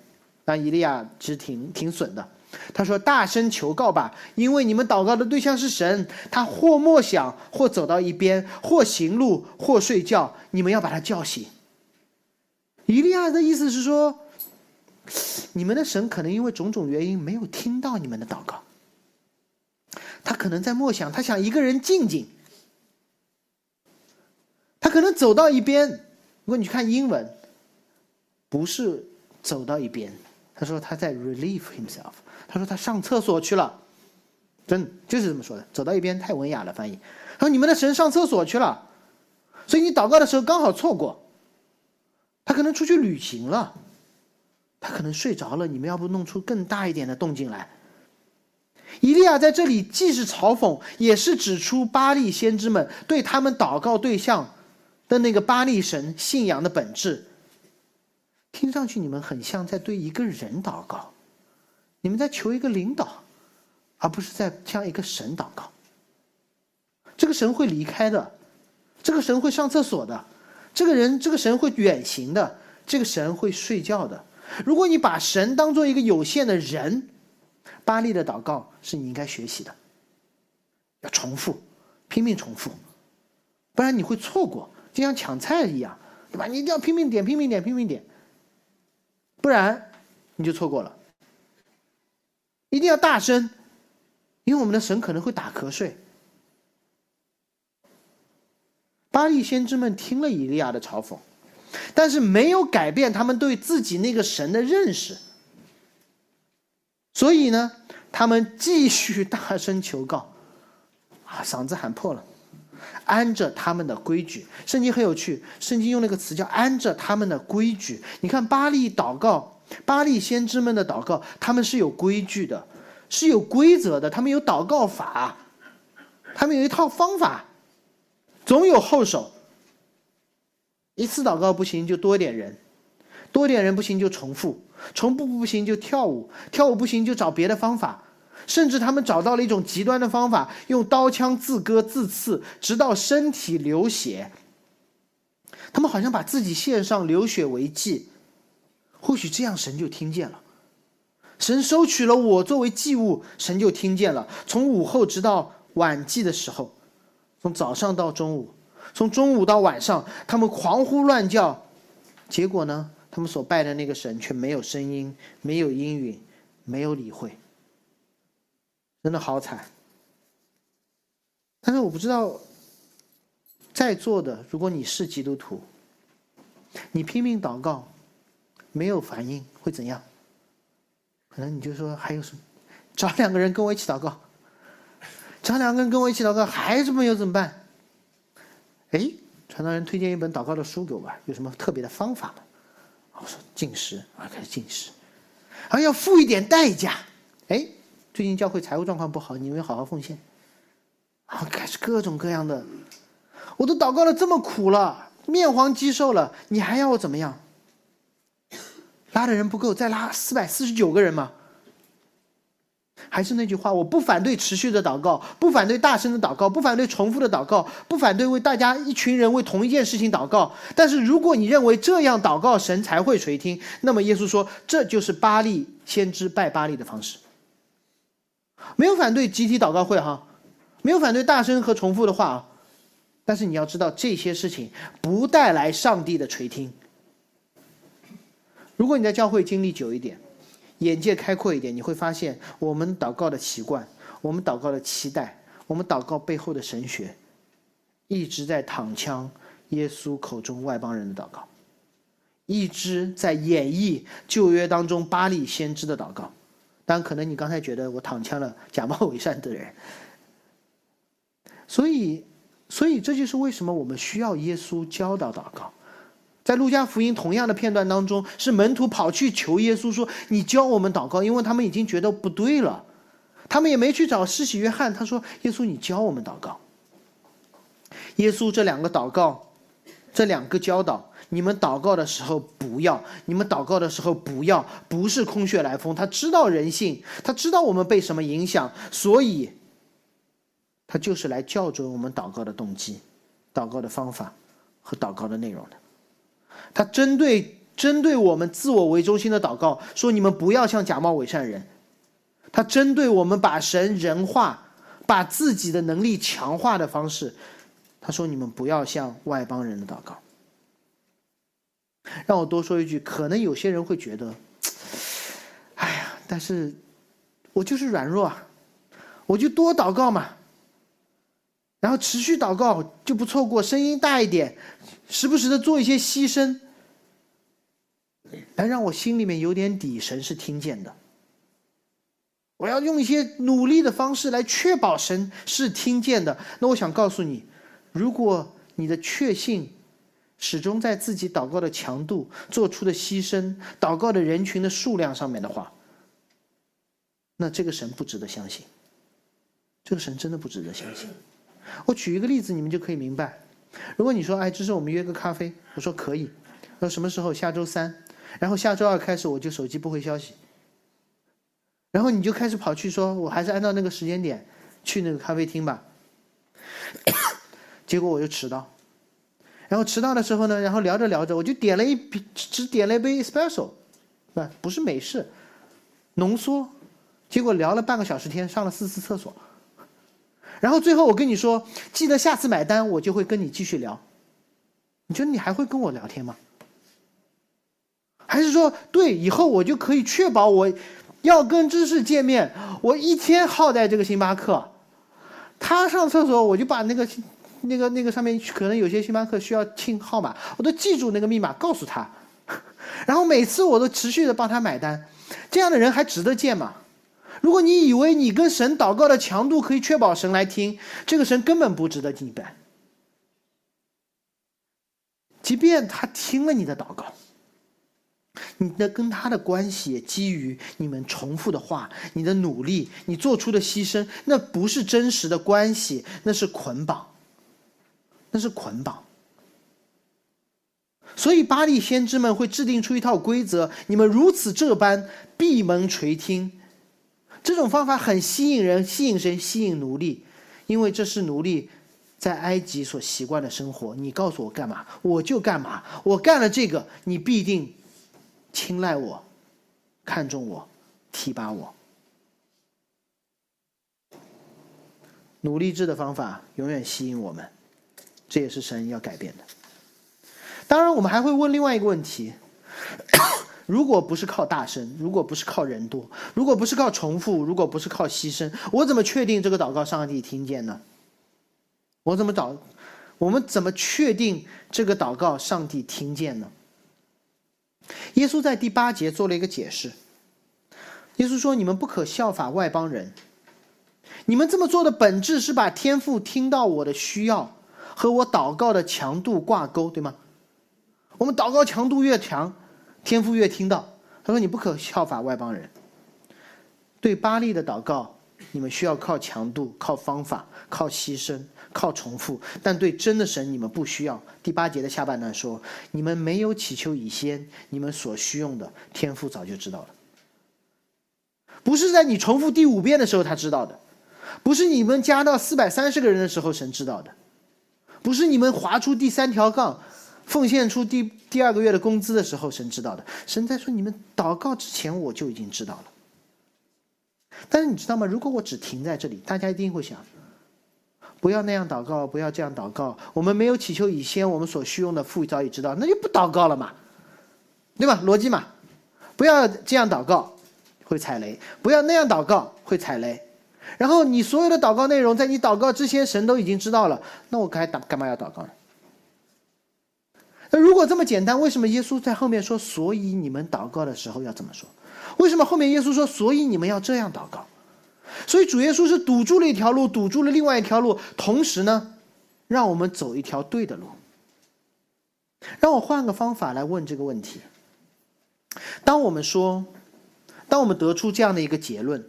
但以利亚其实挺挺损的。他说：“大声求告吧，因为你们祷告的对象是神，他或默想，或走到一边，或行路，或睡觉，你们要把他叫醒。”以利亚的意思是说，你们的神可能因为种种原因没有听到你们的祷告，他可能在默想，他想一个人静静。他可能走到一边，如果你去看英文，不是走到一边，他说他在 relieve himself，他说他上厕所去了，真就是这么说的，走到一边太文雅了翻译。他说你们的神上厕所去了，所以你祷告的时候刚好错过，他可能出去旅行了，他可能睡着了，你们要不弄出更大一点的动静来？伊利亚在这里既是嘲讽，也是指出巴利先知们对他们祷告对象。的那个巴利神信仰的本质，听上去你们很像在对一个人祷告，你们在求一个领导，而不是在向一个神祷告。这个神会离开的，这个神会上厕所的，这个人这个神会远行的，这个神会睡觉的。如果你把神当做一个有限的人，巴利的祷告是你应该学习的，要重复，拼命重复，不然你会错过。就像抢菜一样，对吧？你一定要拼命点，拼命点，拼命点，不然你就错过了。一定要大声，因为我们的神可能会打瞌睡。巴利先知们听了以利亚的嘲讽，但是没有改变他们对自己那个神的认识，所以呢，他们继续大声求告，啊，嗓子喊破了。按着他们的规矩，圣经很有趣。圣经用那个词叫“按着他们的规矩”。你看巴利祷告，巴利先知们的祷告，他们是有规矩的，是有规则的。他们有祷告法，他们有一套方法，总有后手。一次祷告不行就多点人，多点人不行就重复，重复不行就跳舞，跳舞不行就找别的方法。甚至他们找到了一种极端的方法，用刀枪自割自刺，直到身体流血。他们好像把自己献上流血为祭，或许这样神就听见了。神收取了我作为祭物，神就听见了。从午后直到晚祭的时候，从早上到中午，从中午到晚上，他们狂呼乱叫。结果呢，他们所拜的那个神却没有声音，没有应允，没有理会。真的好惨，但是我不知道，在座的如果你是基督徒，你拼命祷告，没有反应会怎样？可能你就说还有什么？找两个人跟我一起祷告，找两个人跟我一起祷告还是没有怎么办？哎，传道人推荐一本祷告的书给我吧，有什么特别的方法吗？我说进食啊，开始进食，还要付一点代价，哎。最近教会财务状况不好，你们要好好奉献。啊，开始各种各样的，我都祷告了这么苦了，面黄肌瘦了，你还要我怎么样？拉的人不够，再拉四百四十九个人吗？还是那句话，我不反对持续的祷告，不反对大声的祷告，不反对重复的祷告，不反对为大家一群人为同一件事情祷告。但是如果你认为这样祷告神才会垂听，那么耶稣说，这就是巴利先知拜巴利的方式。没有反对集体祷告会哈，没有反对大声和重复的话啊，但是你要知道这些事情不带来上帝的垂听。如果你在教会经历久一点，眼界开阔一点，你会发现我们祷告的习惯，我们祷告的期待，我们祷告背后的神学，一直在躺枪耶稣口中外邦人的祷告，一直在演绎旧约当中巴利先知的祷告。但可能你刚才觉得我躺枪了，假冒伪善的人，所以所以这就是为什么我们需要耶稣教导祷告。在路加福音同样的片段当中，是门徒跑去求耶稣说：“你教我们祷告。”因为他们已经觉得不对了，他们也没去找施洗约翰，他说：“耶稣，你教我们祷告。”耶稣这两个祷告，这两个教导，你们祷告的时候不要，你们祷告的时候不要，不是空穴来风。他知道人性，他知道我们被什么影响，所以，他就是来校准我们祷告的动机、祷告的方法和祷告的内容的。他针对针对我们自我为中心的祷告说：“你们不要像假冒伪善人。”他针对我们把神人化、把自己的能力强化的方式，他说：“你们不要像外邦人的祷告。”让我多说一句，可能有些人会觉得：“哎呀，但是我就是软弱啊，我就多祷告嘛，然后持续祷告就不错过，声音大一点。”时不时的做一些牺牲，来让我心里面有点底，神是听见的。我要用一些努力的方式来确保神是听见的。那我想告诉你，如果你的确信始终在自己祷告的强度、做出的牺牲、祷告的人群的数量上面的话，那这个神不值得相信。这个神真的不值得相信。我举一个例子，你们就可以明白。如果你说，哎，这是我们约个咖啡，我说可以。那什么时候？下周三。然后下周二开始我就手机不回消息。然后你就开始跑去说，我还是按照那个时间点去那个咖啡厅吧。结果我就迟到。然后迟到的时候呢，然后聊着聊着，我就点了一瓶，只点了一杯 espresso，不，不是美式，浓缩。结果聊了半个小时天，上了四次厕所。然后最后我跟你说，记得下次买单，我就会跟你继续聊。你觉得你还会跟我聊天吗？还是说，对，以后我就可以确保我要跟知识见面，我一天耗在这个星巴克，他上厕所我就把那个那个那个上面可能有些星巴克需要听号码，我都记住那个密码告诉他，然后每次我都持续的帮他买单，这样的人还值得见吗？如果你以为你跟神祷告的强度可以确保神来听，这个神根本不值得敬拜。即便他听了你的祷告，你的跟他的关系基于你们重复的话、你的努力、你做出的牺牲，那不是真实的关系，那是捆绑，那是捆绑。所以巴利先知们会制定出一套规则：你们如此这般闭门垂听。这种方法很吸引人，吸引谁？吸引奴隶，因为这是奴隶在埃及所习惯的生活。你告诉我干嘛，我就干嘛。我干了这个，你必定青睐我，看重我，提拔我。奴隶制的方法永远吸引我们，这也是神要改变的。当然，我们还会问另外一个问题。如果不是靠大声，如果不是靠人多，如果不是靠重复，如果不是靠牺牲，我怎么确定这个祷告上帝听见呢？我怎么祷？我们怎么确定这个祷告上帝听见呢？耶稣在第八节做了一个解释。耶稣说：“你们不可效法外邦人，你们这么做的本质是把天父听到我的需要和我祷告的强度挂钩，对吗？我们祷告强度越强。”天父越听到，他说：“你不可效法外邦人。对巴利的祷告，你们需要靠强度、靠方法、靠牺牲、靠重复；但对真的神，你们不需要。”第八节的下半段说：“你们没有祈求以先，你们所需用的，天父早就知道了。不是在你重复第五遍的时候他知道的，不是你们加到四百三十个人的时候神知道的，不是你们划出第三条杠。”奉献出第第二个月的工资的时候，神知道的。神在说：“你们祷告之前，我就已经知道了。”但是你知道吗？如果我只停在这里，大家一定会想：不要那样祷告，不要这样祷告。我们没有祈求以先，我们所需用的父早已知道，那就不祷告了嘛，对吧？逻辑嘛，不要这样祷告会踩雷，不要那样祷告会踩雷。然后你所有的祷告内容，在你祷告之前，神都已经知道了，那我该打干嘛要祷告呢？那如果这么简单，为什么耶稣在后面说？所以你们祷告的时候要这么说？为什么后面耶稣说？所以你们要这样祷告？所以主耶稣是堵住了一条路，堵住了另外一条路，同时呢，让我们走一条对的路。让我换个方法来问这个问题：当我们说，当我们得出这样的一个结论，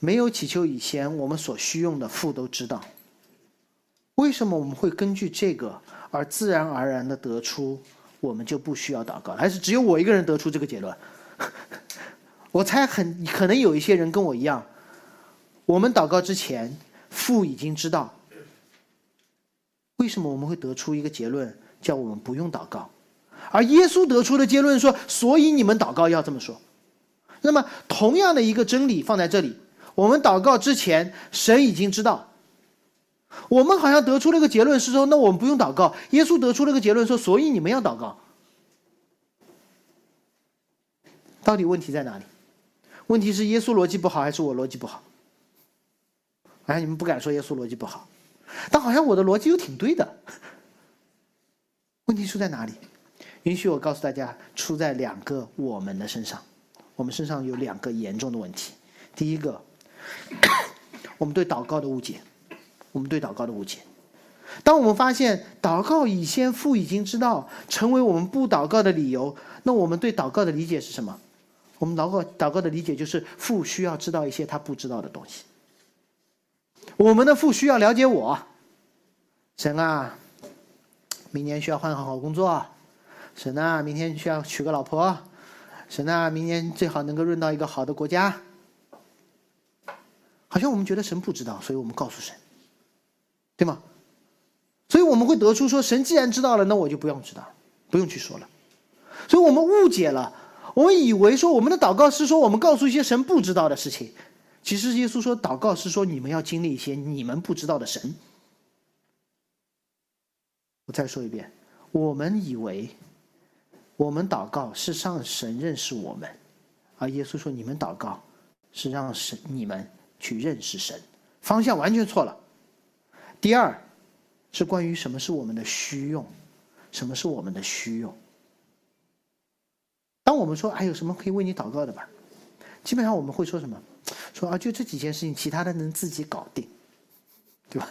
没有祈求以前，我们所需用的父都知道。为什么我们会根据这个而自然而然的得出，我们就不需要祷告？还是只有我一个人得出这个结论？我猜很可能有一些人跟我一样，我们祷告之前，父已经知道。为什么我们会得出一个结论，叫我们不用祷告？而耶稣得出的结论说，所以你们祷告要这么说。那么，同样的一个真理放在这里，我们祷告之前，神已经知道。我们好像得出了个结论，是说那我们不用祷告。耶稣得出了个结论，说所以你们要祷告。到底问题在哪里？问题是耶稣逻辑不好，还是我逻辑不好？哎，你们不敢说耶稣逻辑不好，但好像我的逻辑又挺对的。问题出在哪里？允许我告诉大家，出在两个我们的身上。我们身上有两个严重的问题。第一个，我们对祷告的误解。我们对祷告的误解。当我们发现祷告已先父已经知道，成为我们不祷告的理由，那我们对祷告的理解是什么？我们祷告祷告的理解就是父需要知道一些他不知道的东西。我们的父需要了解我，神啊，明年需要换个好工作，神啊，明天需要娶个老婆，神啊，明年最好能够润到一个好的国家。好像我们觉得神不知道，所以我们告诉神。对吗？所以我们会得出说，神既然知道了，那我就不用知道，不用去说了。所以我们误解了，我们以为说我们的祷告是说我们告诉一些神不知道的事情。其实耶稣说，祷告是说你们要经历一些你们不知道的神。我再说一遍，我们以为我们祷告是让神认识我们，而耶稣说你们祷告是让神你们去认识神，方向完全错了。第二，是关于什么是我们的虚用，什么是我们的虚用。当我们说还有什么可以为你祷告的吧，基本上我们会说什么？说啊，就这几件事情，其他的能自己搞定，对吧？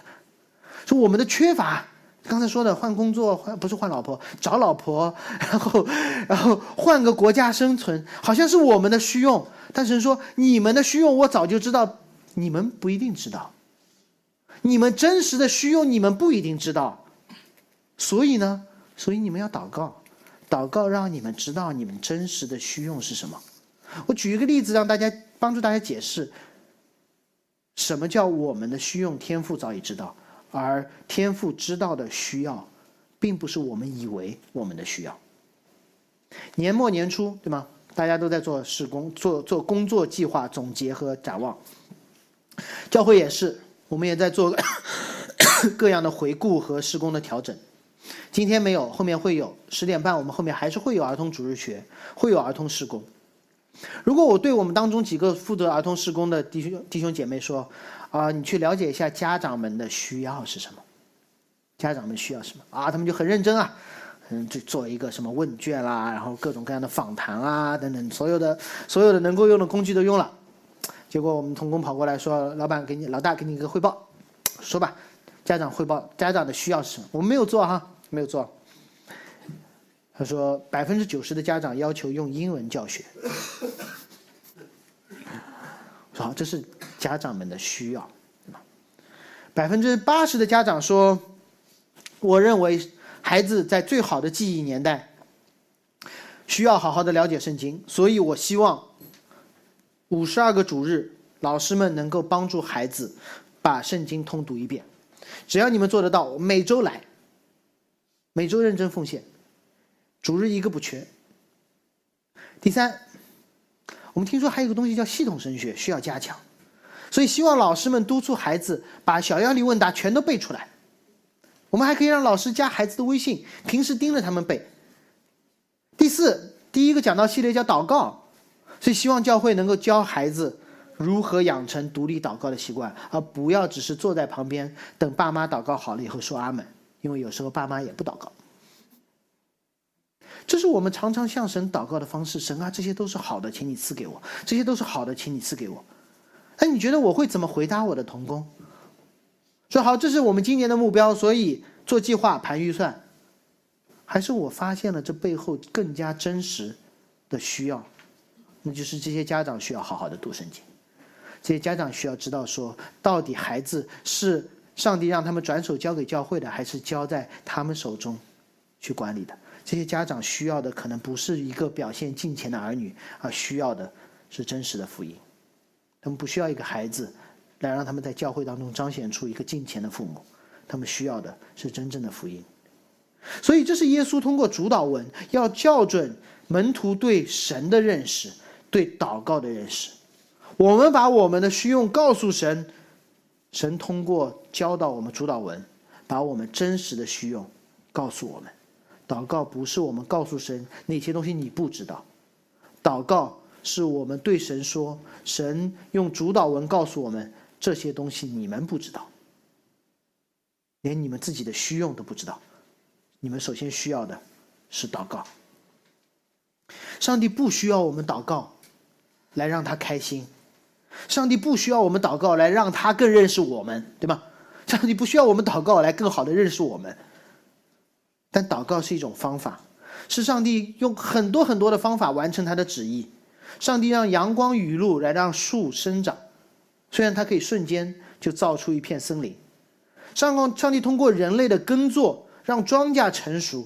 说我们的缺乏，刚才说的换工作，换不是换老婆，找老婆，然后然后换个国家生存，好像是我们的虚用。但是说你们的虚用，我早就知道，你们不一定知道。你们真实的需用，你们不一定知道，所以呢，所以你们要祷告，祷告让你们知道你们真实的需用是什么。我举一个例子，让大家帮助大家解释，什么叫我们的需用？天赋早已知道，而天赋知道的需要，并不是我们以为我们的需要。年末年初，对吗？大家都在做施工，做做工作计划总结和展望，教会也是。我们也在做 各样的回顾和施工的调整。今天没有，后面会有。十点半，我们后面还是会有儿童主日学，会有儿童施工。如果我对我们当中几个负责儿童施工的弟兄弟兄姐妹说：“啊，你去了解一下家长们的需要是什么？家长们需要什么？”啊，他们就很认真啊，嗯，就做一个什么问卷啦，然后各种各样的访谈啊，等等，所有的所有的能够用的工具都用了。结果我们童工跑过来说：“老板，给你老大给你一个汇报，说吧，家长汇报家长的需要是什么？我们没有做哈，没有做。”他说：“百分之九十的家长要求用英文教学。”好，这是家长们的需要。百分之八十的家长说：“我认为孩子在最好的记忆年代需要好好的了解圣经，所以我希望。”五十二个主日，老师们能够帮助孩子把圣经通读一遍。只要你们做得到，每周来，每周认真奉献，主日一个不缺。第三，我们听说还有个东西叫系统神学，需要加强，所以希望老师们督促孩子把小样例问答全都背出来。我们还可以让老师加孩子的微信，平时盯着他们背。第四，第一个讲到系列叫祷告。所以，希望教会能够教孩子如何养成独立祷告的习惯，而不要只是坐在旁边等爸妈祷告好了以后说阿门。因为有时候爸妈也不祷告。这是我们常常向神祷告的方式。神啊，这些都是好的，请你赐给我；这些都是好的，请你赐给我。哎，你觉得我会怎么回答我的童工？说好，这是我们今年的目标，所以做计划、盘预算。还是我发现了这背后更加真实的需要，那就是这些家长需要好好的读圣经，这些家长需要知道说，到底孩子是上帝让他们转手交给教会的，还是交在他们手中去管理的？这些家长需要的可能不是一个表现敬虔的儿女，而需要的是真实的福音。他们不需要一个孩子来让他们在教会当中彰显出一个敬虔的父母，他们需要的是真正的福音。所以，这是耶稣通过主导文要校准门徒对神的认识，对祷告的认识。我们把我们的需用告诉神，神通过教导我们主导文，把我们真实的需用告诉我们。祷告不是我们告诉神哪些东西你不知道，祷告是我们对神说，神用主导文告诉我们这些东西你们不知道，连你们自己的需用都不知道。你们首先需要的是祷告。上帝不需要我们祷告来让他开心，上帝不需要我们祷告来让他更认识我们，对吧？上帝不需要我们祷告来更好的认识我们。但祷告是一种方法，是上帝用很多很多的方法完成他的旨意。上帝让阳光雨露来让树生长，虽然它可以瞬间就造出一片森林。上光，上帝通过人类的耕作。让庄稼成熟，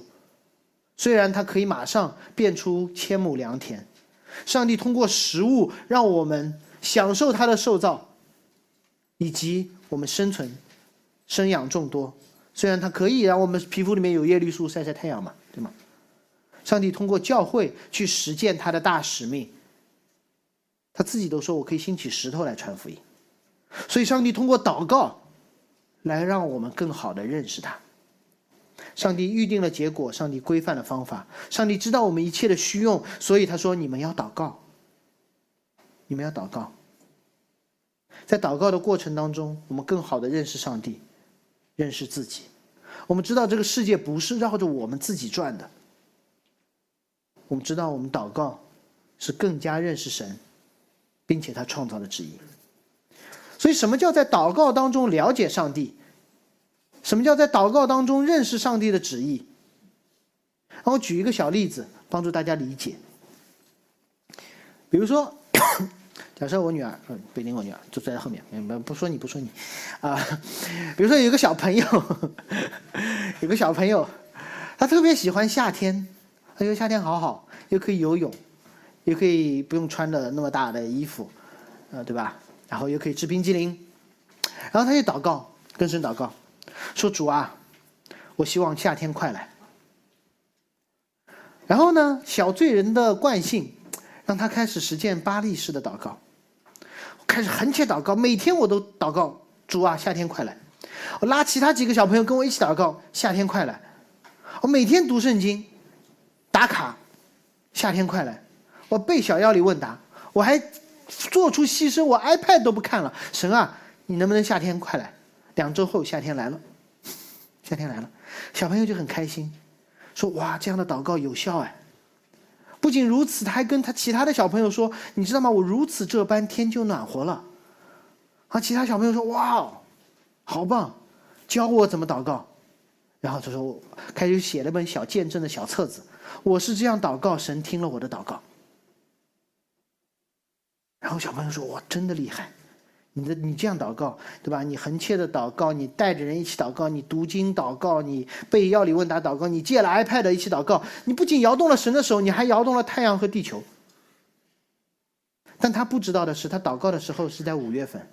虽然它可以马上变出千亩良田，上帝通过食物让我们享受他的受造，以及我们生存、生养众多。虽然它可以让我们皮肤里面有叶绿素晒晒太阳嘛，对吗？上帝通过教会去实践他的大使命，他自己都说我可以兴起石头来传福音，所以上帝通过祷告来让我们更好的认识他。上帝预定了结果，上帝规范了方法，上帝知道我们一切的需用，所以他说：“你们要祷告，你们要祷告。”在祷告的过程当中，我们更好的认识上帝，认识自己。我们知道这个世界不是绕着我们自己转的。我们知道我们祷告是更加认识神，并且他创造的旨意。所以，什么叫在祷告当中了解上帝？什么叫在祷告当中认识上帝的旨意？让我举一个小例子，帮助大家理解。比如说，假设我女儿，嗯，北京我女儿就坐在后面，不不说你不说你，啊，比如说有个小朋友，有个小朋友，他特别喜欢夏天，他觉得夏天好好，又可以游泳，又可以不用穿的那么大的衣服，呃，对吧？然后又可以吃冰激凌，然后他就祷告，跟神祷告。说主啊，我希望夏天快来。然后呢，小罪人的惯性让他开始实践巴利式的祷告，开始横切祷告，每天我都祷告主啊，夏天快来。我拉其他几个小朋友跟我一起祷告，夏天快来。我每天读圣经，打卡，夏天快来。我背小要理问答，我还做出牺牲，我 iPad 都不看了。神啊，你能不能夏天快来？两周后，夏天来了，夏天来了，小朋友就很开心，说：“哇，这样的祷告有效哎！”不仅如此，他还跟他其他的小朋友说：“你知道吗？我如此这般，天就暖和了。”啊，其他小朋友说：“哇，好棒，教我怎么祷告。”然后他说：“我开始写了本小见证的小册子，我是这样祷告，神听了我的祷告。”然后小朋友说：“哇，真的厉害。”你的你这样祷告，对吧？你横切的祷告，你带着人一起祷告，你读经祷告，你背药理问答祷告，你借了 iPad 一起祷告，你不仅摇动了神的手，你还摇动了太阳和地球。但他不知道的是，他祷告的时候是在五月份，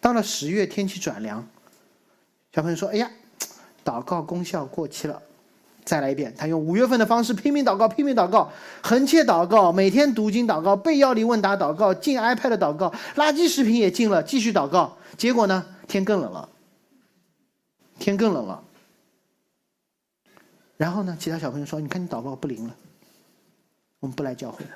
到了十月天气转凉，小朋友说：“哎呀，祷告功效过期了。”再来一遍，他用五月份的方式拼命祷告，拼命祷告，横切祷告，每天读经祷告，背要理问答祷告，进 iPad 祷告，垃圾食品也进了，继续祷告。结果呢，天更冷了，天更冷了。然后呢，其他小朋友说：“你看你祷告不灵了，我们不来教会了。”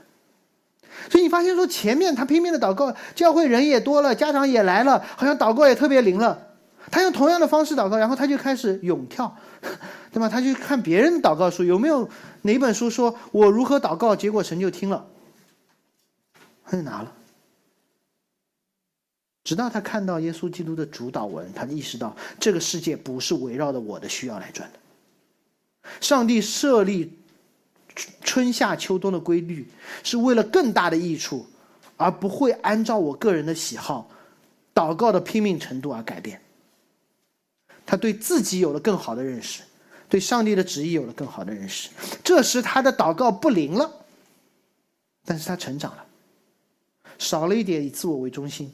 所以你发现说，前面他拼命的祷告，教会人也多了，家长也来了，好像祷告也特别灵了。他用同样的方式祷告，然后他就开始咏跳。对吧？他去看别人的祷告书，有没有哪本书说我如何祷告，结果神就听了，他就拿了。直到他看到耶稣基督的主导文，他意识到这个世界不是围绕着我的需要来转的。上帝设立春夏秋冬的规律，是为了更大的益处，而不会按照我个人的喜好、祷告的拼命程度而改变。他对自己有了更好的认识，对上帝的旨意有了更好的认识。这时他的祷告不灵了，但是他成长了，少了一点以自我为中心，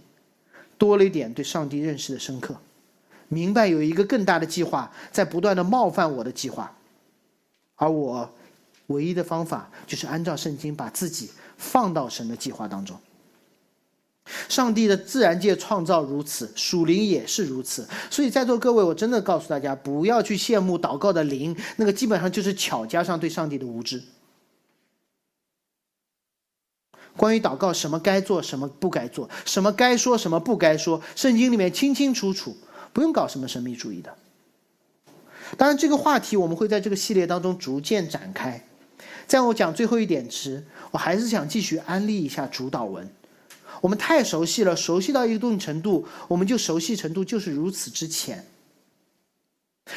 多了一点对上帝认识的深刻，明白有一个更大的计划在不断的冒犯我的计划。而我唯一的方法就是按照圣经把自己放到神的计划当中。上帝的自然界创造如此，属灵也是如此。所以在座各位，我真的告诉大家，不要去羡慕祷告的灵，那个基本上就是巧加上对上帝的无知。关于祷告，什么该做，什么不该做，什么该说，什么不该说，圣经里面清清楚楚，不用搞什么神秘主义的。当然，这个话题我们会在这个系列当中逐渐展开。在我讲最后一点时，我还是想继续安利一下主导文。我们太熟悉了，熟悉到一定程度，我们就熟悉程度就是如此之浅。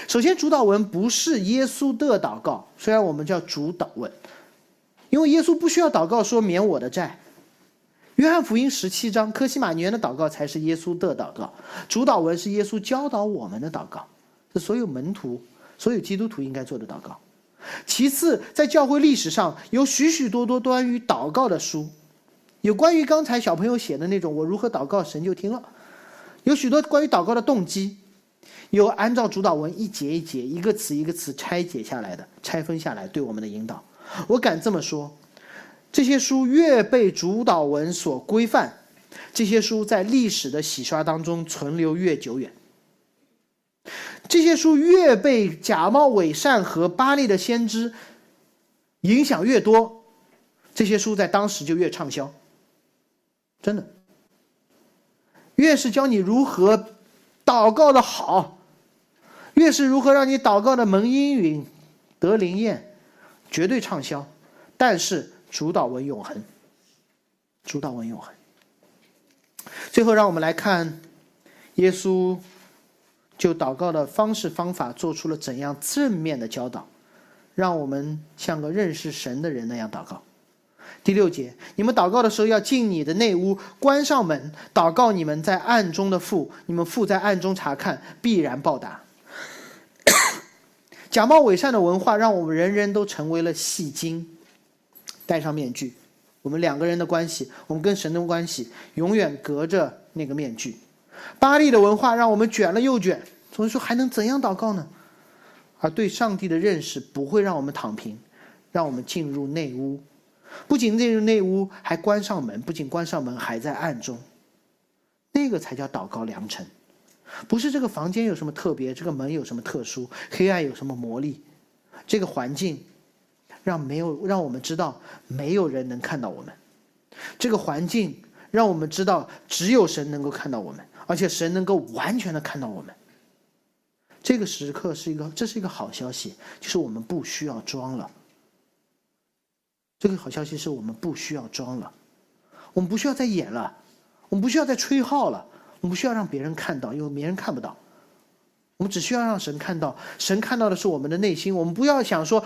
首先，主导文不是耶稣的祷告，虽然我们叫主导文，因为耶稣不需要祷告说免我的债。约翰福音十七章，科西玛尼园的祷告才是耶稣的祷告，主导文是耶稣教导我们的祷告。是所有门徒、所有基督徒应该做的祷告。其次，在教会历史上有许许多多关于祷告的书，有关于刚才小朋友写的那种“我如何祷告，神就听了”，有许多关于祷告的动机，有按照主导文一节一节、一个词一个词拆解下来的、拆分下来对我们的引导。我敢这么说，这些书越被主导文所规范，这些书在历史的洗刷当中存留越久远。这些书越被假冒伪善和巴利的先知影响越多，这些书在当时就越畅销。真的，越是教你如何祷告的好，越是如何让你祷告的蒙应允、得灵验，绝对畅销。但是主导文永恒，主导文永恒。最后，让我们来看耶稣。就祷告的方式方法做出了怎样正面的教导，让我们像个认识神的人那样祷告。第六节，你们祷告的时候要进你的内屋，关上门，祷告你们在暗中的父，你们父在暗中查看，必然报答。假冒伪善的文化让我们人人都成为了戏精，戴上面具，我们两个人的关系，我们跟神的关系，永远隔着那个面具。巴利的文化让我们卷了又卷，所以说还能怎样祷告呢？而对上帝的认识不会让我们躺平，让我们进入内屋，不仅进入内屋，还关上门，不仅关上门，还在暗中，那个才叫祷告良辰。不是这个房间有什么特别，这个门有什么特殊，黑暗有什么魔力，这个环境让没有让我们知道没有人能看到我们，这个环境让我们知道只有神能够看到我们。而且神能够完全的看到我们，这个时刻是一个，这是一个好消息，就是我们不需要装了。这个好消息是我们不需要装了，我们不需要再演了，我们不需要再吹号了，我们不需要让别人看到，因为别人看不到。我们只需要让神看到，神看到的是我们的内心。我们不要想说，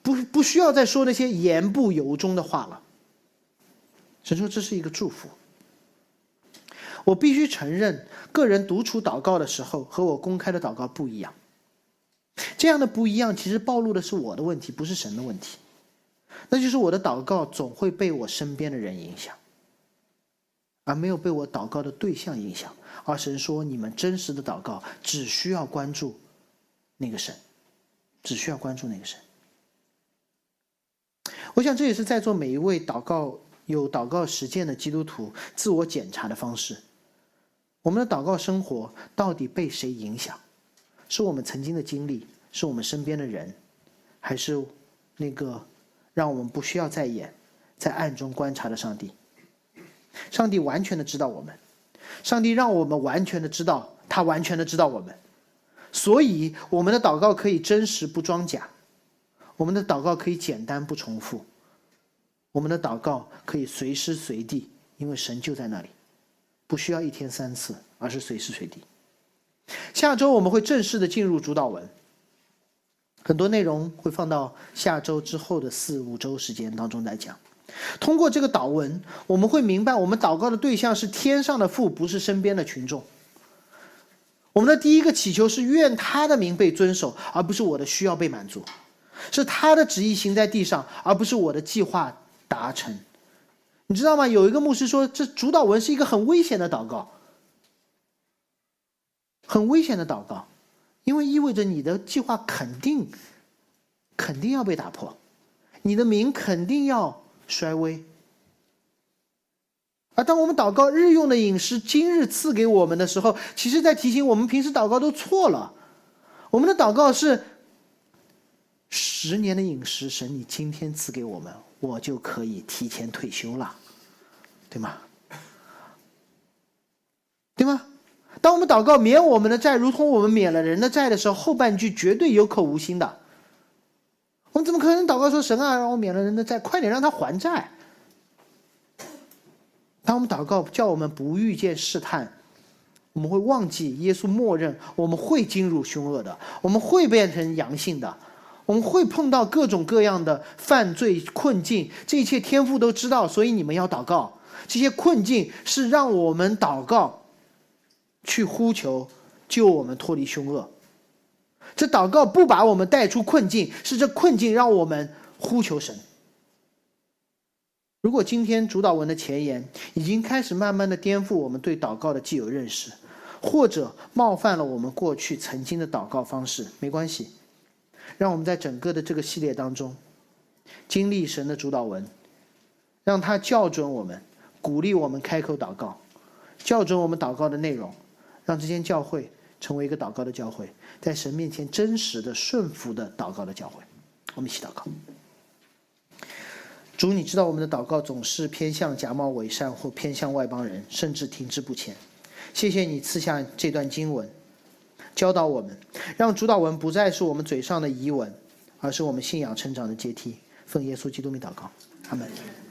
不不需要再说那些言不由衷的话了。神说这是一个祝福。我必须承认，个人独处祷告的时候和我公开的祷告不一样。这样的不一样，其实暴露的是我的问题，不是神的问题。那就是我的祷告总会被我身边的人影响，而没有被我祷告的对象影响。而神说，你们真实的祷告只需要关注那个神，只需要关注那个神。我想这也是在座每一位祷告有祷告实践的基督徒自我检查的方式。我们的祷告生活到底被谁影响？是我们曾经的经历，是我们身边的人，还是那个让我们不需要再演，在暗中观察的上帝？上帝完全的知道我们，上帝让我们完全的知道，他完全的知道我们，所以我们的祷告可以真实不装假，我们的祷告可以简单不重复，我们的祷告可以随时随地，因为神就在那里。不需要一天三次，而是随时随地。下周我们会正式的进入主导文，很多内容会放到下周之后的四五周时间当中来讲。通过这个祷文，我们会明白，我们祷告的对象是天上的父，不是身边的群众。我们的第一个祈求是愿他的名被遵守，而不是我的需要被满足；是他的旨意行在地上，而不是我的计划达成。你知道吗？有一个牧师说，这主导文是一个很危险的祷告，很危险的祷告，因为意味着你的计划肯定肯定要被打破，你的名肯定要衰微。而当我们祷告日用的饮食今日赐给我们的时候，其实在提醒我们平时祷告都错了。我们的祷告是十年的饮食，神你今天赐给我们，我就可以提前退休了，对吗？对吗？当我们祷告免我们的债，如同我们免了人的债的时候，后半句绝对有口无心的。我们怎么可能祷告说神啊，让我免了人的债，快点让他还债？当我们祷告叫我们不遇见试探，我们会忘记耶稣默认我们会进入凶恶的，我们会变成阳性的，我们会碰到各种各样的犯罪困境，这一切天父都知道，所以你们要祷告。这些困境是让我们祷告，去呼求救我们脱离凶恶。这祷告不把我们带出困境，是这困境让我们呼求神。如果今天主导文的前言已经开始慢慢的颠覆我们对祷告的既有认识，或者冒犯了我们过去曾经的祷告方式，没关系，让我们在整个的这个系列当中，经历神的主导文，让他校准我们，鼓励我们开口祷告，校准我们祷告的内容，让这间教会成为一个祷告的教会，在神面前真实的顺服的祷告的教会。我们一起祷告。主，你知道我们的祷告总是偏向假冒伪善，或偏向外邦人，甚至停滞不前。谢谢你赐下这段经文，教导我们，让主导文不再是我们嘴上的遗文，而是我们信仰成长的阶梯。奉耶稣基督名祷告，阿门。